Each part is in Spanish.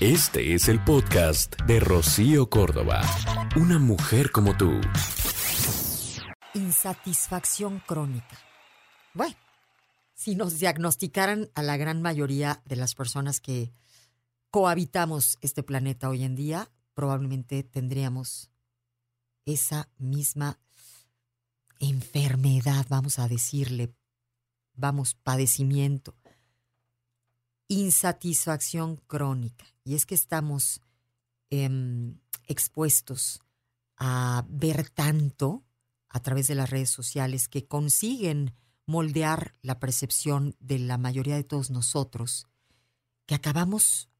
Este es el podcast de Rocío Córdoba. Una mujer como tú. Insatisfacción crónica. Bueno, si nos diagnosticaran a la gran mayoría de las personas que cohabitamos este planeta hoy en día, probablemente tendríamos esa misma enfermedad, vamos a decirle, vamos, padecimiento, insatisfacción crónica. Y es que estamos em, expuestos a ver tanto a través de las redes sociales que consiguen moldear la percepción de la mayoría de todos nosotros, que acabamos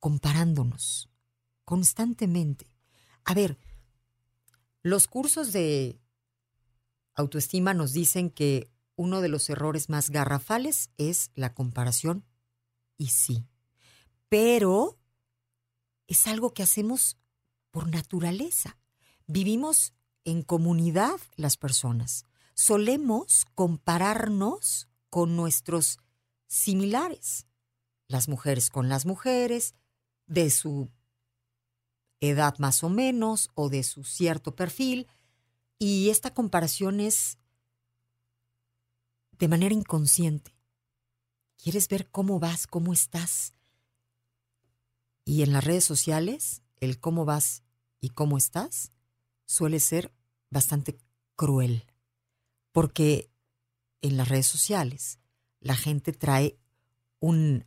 comparándonos constantemente. A ver, los cursos de autoestima nos dicen que uno de los errores más garrafales es la comparación, y sí, pero es algo que hacemos por naturaleza. Vivimos en comunidad las personas. Solemos compararnos con nuestros similares, las mujeres con las mujeres, de su edad más o menos o de su cierto perfil, y esta comparación es de manera inconsciente. ¿Quieres ver cómo vas, cómo estás? Y en las redes sociales, el cómo vas y cómo estás suele ser bastante cruel, porque en las redes sociales la gente trae un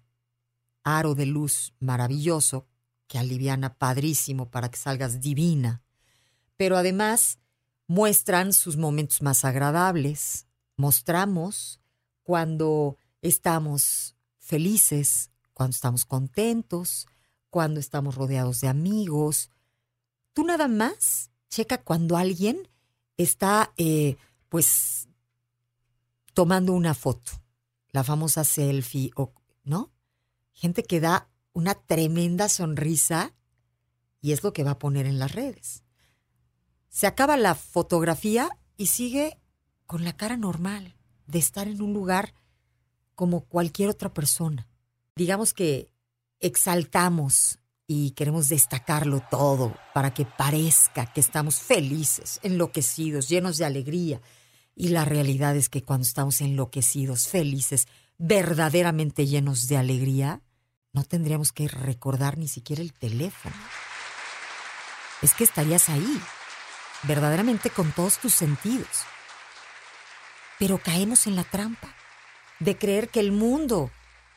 aro de luz maravilloso que aliviana padrísimo para que salgas divina, pero además muestran sus momentos más agradables, mostramos cuando estamos felices, cuando estamos contentos, cuando estamos rodeados de amigos. Tú nada más checa cuando alguien está, eh, pues, tomando una foto, la famosa selfie, o, ¿no? Gente que da una tremenda sonrisa y es lo que va a poner en las redes. Se acaba la fotografía y sigue con la cara normal de estar en un lugar como cualquier otra persona. Digamos que exaltamos y queremos destacarlo todo para que parezca que estamos felices, enloquecidos, llenos de alegría. Y la realidad es que cuando estamos enloquecidos, felices, verdaderamente llenos de alegría, no tendríamos que recordar ni siquiera el teléfono. Es que estarías ahí, verdaderamente con todos tus sentidos. Pero caemos en la trampa de creer que el mundo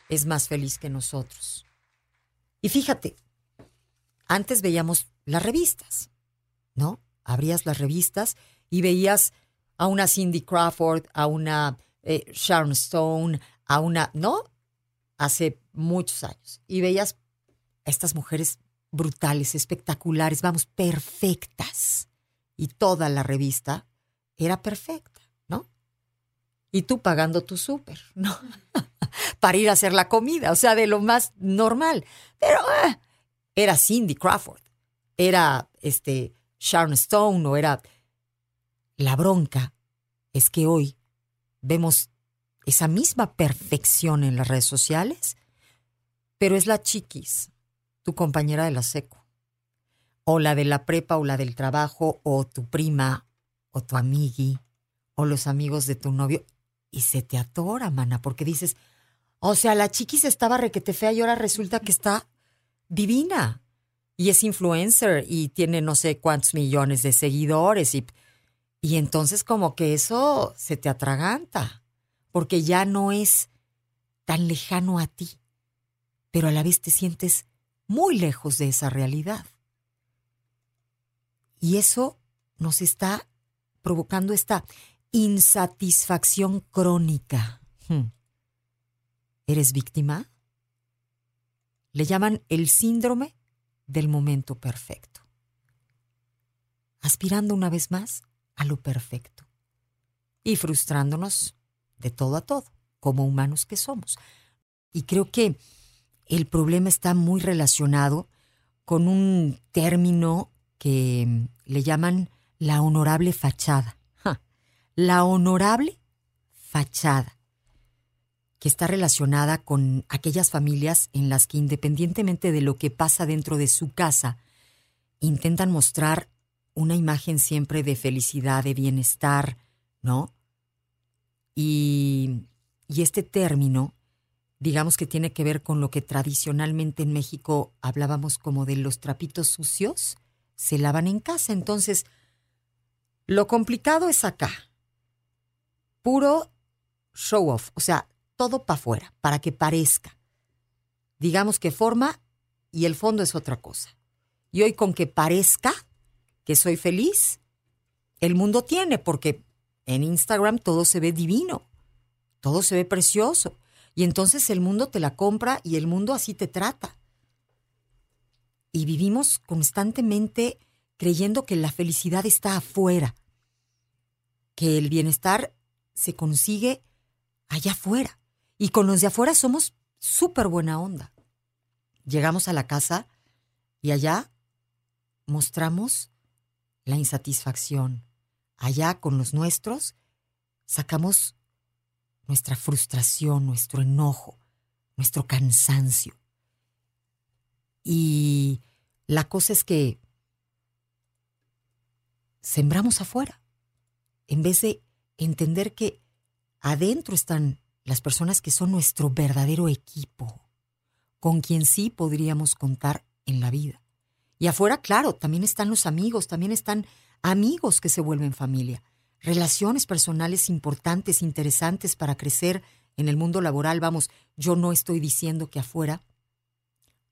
es más feliz que nosotros. Y fíjate, antes veíamos las revistas, ¿no? Abrías las revistas y veías a una Cindy Crawford, a una eh, Sharon Stone, a una, ¿no? Hace muchos años. Y veías a estas mujeres brutales, espectaculares, vamos, perfectas. Y toda la revista era perfecta. Y tú pagando tu súper, ¿no? Para ir a hacer la comida, o sea, de lo más normal. Pero ah, era Cindy Crawford, era este Sharon Stone o era la bronca es que hoy vemos esa misma perfección en las redes sociales, pero es la chiquis, tu compañera de la seco, o la de la prepa o la del trabajo, o tu prima, o tu amigui, o los amigos de tu novio, y se te atora, mana, porque dices, o sea, la chiquis estaba requete fea y ahora resulta que está divina. Y es influencer y tiene no sé cuántos millones de seguidores. Y, y entonces como que eso se te atraganta, porque ya no es tan lejano a ti, pero a la vez te sientes muy lejos de esa realidad. Y eso nos está provocando esta insatisfacción crónica. Hmm. ¿Eres víctima? le llaman el síndrome del momento perfecto. Aspirando una vez más a lo perfecto y frustrándonos de todo a todo, como humanos que somos. Y creo que el problema está muy relacionado con un término que le llaman la honorable fachada. La honorable fachada, que está relacionada con aquellas familias en las que independientemente de lo que pasa dentro de su casa, intentan mostrar una imagen siempre de felicidad, de bienestar, ¿no? Y, y este término, digamos que tiene que ver con lo que tradicionalmente en México hablábamos como de los trapitos sucios, se lavan en casa. Entonces, lo complicado es acá. Puro show off, o sea, todo para afuera, para que parezca. Digamos que forma y el fondo es otra cosa. Y hoy con que parezca que soy feliz, el mundo tiene, porque en Instagram todo se ve divino, todo se ve precioso. Y entonces el mundo te la compra y el mundo así te trata. Y vivimos constantemente creyendo que la felicidad está afuera, que el bienestar se consigue allá afuera. Y con los de afuera somos súper buena onda. Llegamos a la casa y allá mostramos la insatisfacción, allá con los nuestros, sacamos nuestra frustración, nuestro enojo, nuestro cansancio. Y la cosa es que sembramos afuera, en vez de entender que adentro están las personas que son nuestro verdadero equipo, con quien sí podríamos contar en la vida. Y afuera, claro, también están los amigos, también están amigos que se vuelven familia, relaciones personales importantes, interesantes para crecer en el mundo laboral. Vamos, yo no estoy diciendo que afuera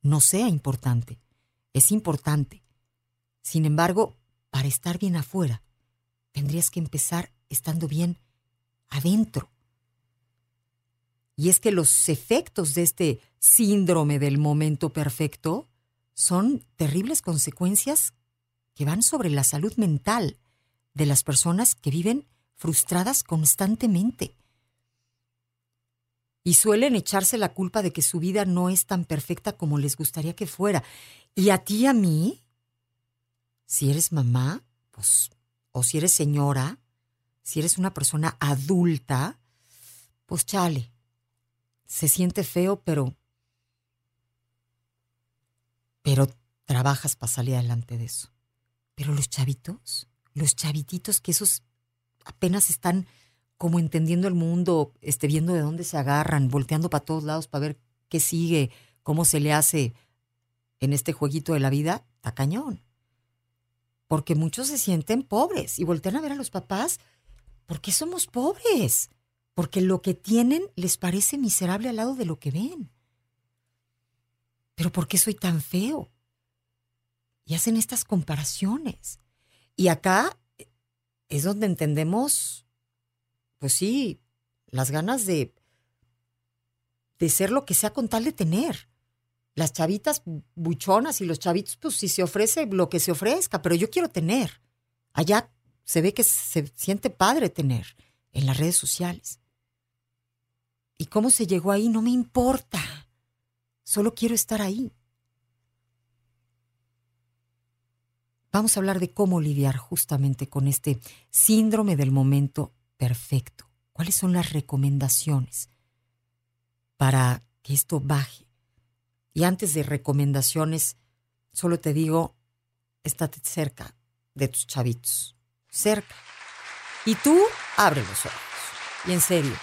no sea importante, es importante. Sin embargo, para estar bien afuera, tendrías que empezar estando bien adentro. Y es que los efectos de este síndrome del momento perfecto son terribles consecuencias que van sobre la salud mental de las personas que viven frustradas constantemente. Y suelen echarse la culpa de que su vida no es tan perfecta como les gustaría que fuera. Y a ti a mí, si eres mamá, pues, o si eres señora, si eres una persona adulta, pues chale, se siente feo, pero, pero trabajas para salir adelante de eso. Pero los chavitos, los chavititos que esos apenas están como entendiendo el mundo, este, viendo de dónde se agarran, volteando para todos lados para ver qué sigue, cómo se le hace en este jueguito de la vida, está cañón. Porque muchos se sienten pobres y voltean a ver a los papás, ¿por qué somos pobres? Porque lo que tienen les parece miserable al lado de lo que ven. Pero ¿por qué soy tan feo? y hacen estas comparaciones. Y acá es donde entendemos, pues sí, las ganas de, de ser lo que sea con tal de tener. Las chavitas buchonas y los chavitos, pues si se ofrece lo que se ofrezca, pero yo quiero tener. Allá se ve que se siente padre tener en las redes sociales. ¿Y cómo se llegó ahí? No me importa. Solo quiero estar ahí. vamos a hablar de cómo lidiar justamente con este síndrome del momento perfecto. ¿Cuáles son las recomendaciones para que esto baje? Y antes de recomendaciones, solo te digo, estate cerca de tus chavitos, cerca. Y tú abre los ojos. Y en serio,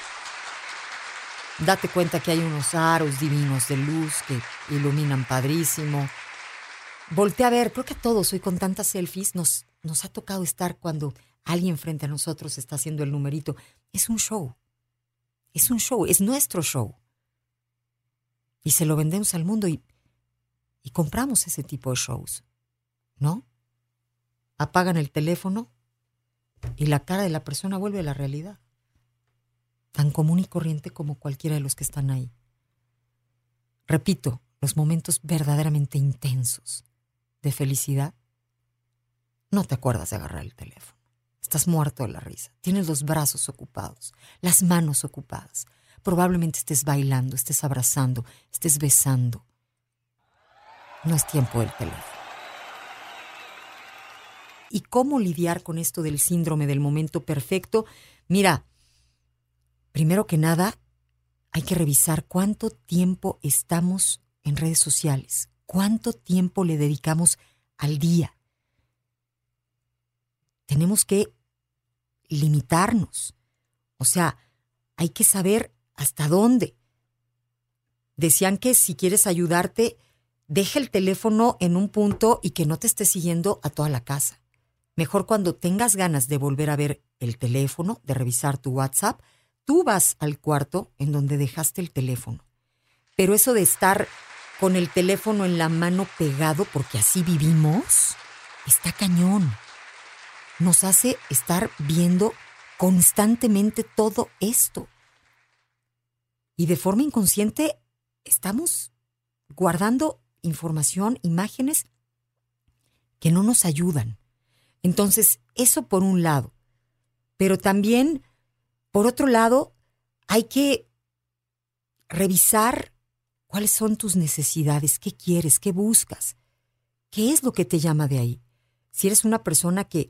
date cuenta que hay unos aros divinos de luz que iluminan padrísimo volteé a ver, creo que a todos hoy con tantas selfies nos, nos ha tocado estar cuando alguien frente a nosotros está haciendo el numerito. Es un show. Es un show, es nuestro show. Y se lo vendemos al mundo y, y compramos ese tipo de shows. ¿No? Apagan el teléfono y la cara de la persona vuelve a la realidad. Tan común y corriente como cualquiera de los que están ahí. Repito, los momentos verdaderamente intensos de felicidad, no te acuerdas de agarrar el teléfono. Estás muerto de la risa. Tienes los brazos ocupados, las manos ocupadas. Probablemente estés bailando, estés abrazando, estés besando. No es tiempo del teléfono. ¿Y cómo lidiar con esto del síndrome del momento perfecto? Mira, primero que nada, hay que revisar cuánto tiempo estamos en redes sociales, cuánto tiempo le dedicamos al día. Tenemos que limitarnos. O sea, hay que saber hasta dónde. Decían que si quieres ayudarte, deja el teléfono en un punto y que no te esté siguiendo a toda la casa. Mejor cuando tengas ganas de volver a ver el teléfono, de revisar tu WhatsApp, tú vas al cuarto en donde dejaste el teléfono. Pero eso de estar con el teléfono en la mano pegado, porque así vivimos, está cañón. Nos hace estar viendo constantemente todo esto. Y de forma inconsciente estamos guardando información, imágenes que no nos ayudan. Entonces, eso por un lado. Pero también, por otro lado, hay que revisar cuáles son tus necesidades, qué quieres, qué buscas, qué es lo que te llama de ahí. Si eres una persona que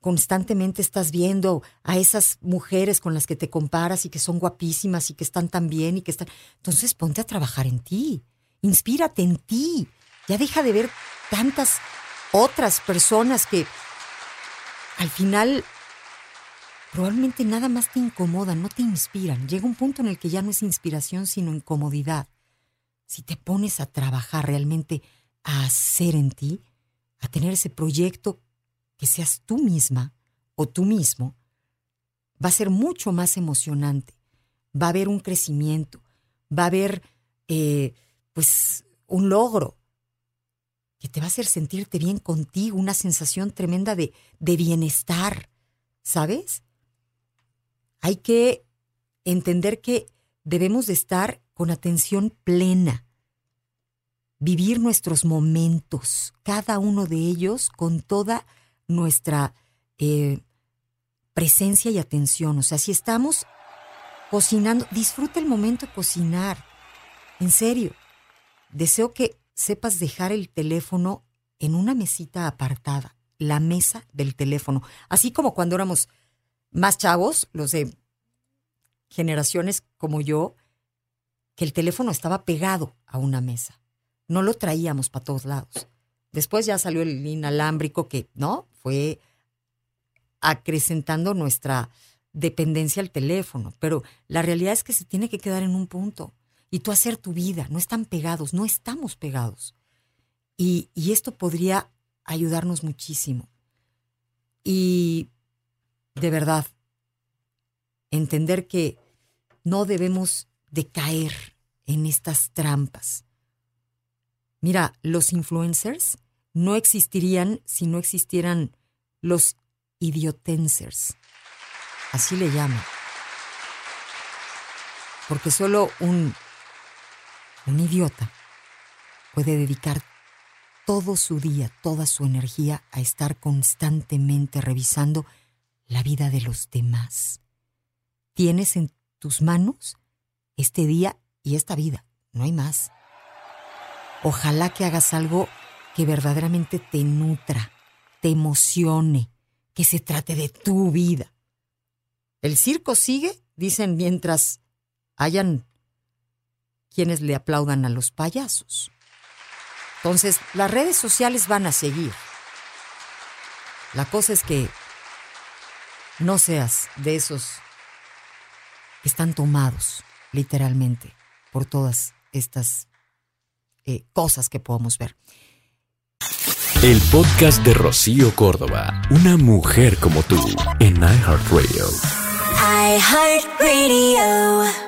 constantemente estás viendo a esas mujeres con las que te comparas y que son guapísimas y que están tan bien y que están... Entonces ponte a trabajar en ti, inspírate en ti, ya deja de ver tantas otras personas que al final probablemente nada más te incomodan, no te inspiran. Llega un punto en el que ya no es inspiración, sino incomodidad. Si te pones a trabajar realmente, a hacer en ti, a tener ese proyecto que seas tú misma o tú mismo, va a ser mucho más emocionante. Va a haber un crecimiento, va a haber, eh, pues, un logro que te va a hacer sentirte bien contigo, una sensación tremenda de, de bienestar, ¿sabes? Hay que entender que debemos de estar con atención plena, vivir nuestros momentos, cada uno de ellos con toda nuestra eh, presencia y atención. O sea, si estamos cocinando, disfruta el momento de cocinar. En serio, deseo que sepas dejar el teléfono en una mesita apartada, la mesa del teléfono. Así como cuando éramos más chavos, los de generaciones como yo, que el teléfono estaba pegado a una mesa. No lo traíamos para todos lados. Después ya salió el inalámbrico que, ¿no? Fue acrecentando nuestra dependencia al teléfono. Pero la realidad es que se tiene que quedar en un punto y tú hacer tu vida. No están pegados, no estamos pegados. Y, y esto podría ayudarnos muchísimo. Y de verdad, entender que no debemos de caer en estas trampas. Mira, los influencers no existirían si no existieran los idiotensers. Así le llaman. Porque solo un un idiota puede dedicar todo su día, toda su energía a estar constantemente revisando la vida de los demás. Tienes en tus manos este día y esta vida, no hay más. Ojalá que hagas algo que verdaderamente te nutra, te emocione, que se trate de tu vida. El circo sigue, dicen, mientras hayan quienes le aplaudan a los payasos. Entonces, las redes sociales van a seguir. La cosa es que no seas de esos que están tomados, literalmente, por todas estas eh, cosas que podemos ver. El podcast de Rocío Córdoba, una mujer como tú, en iHeartRadio. iHeartRadio.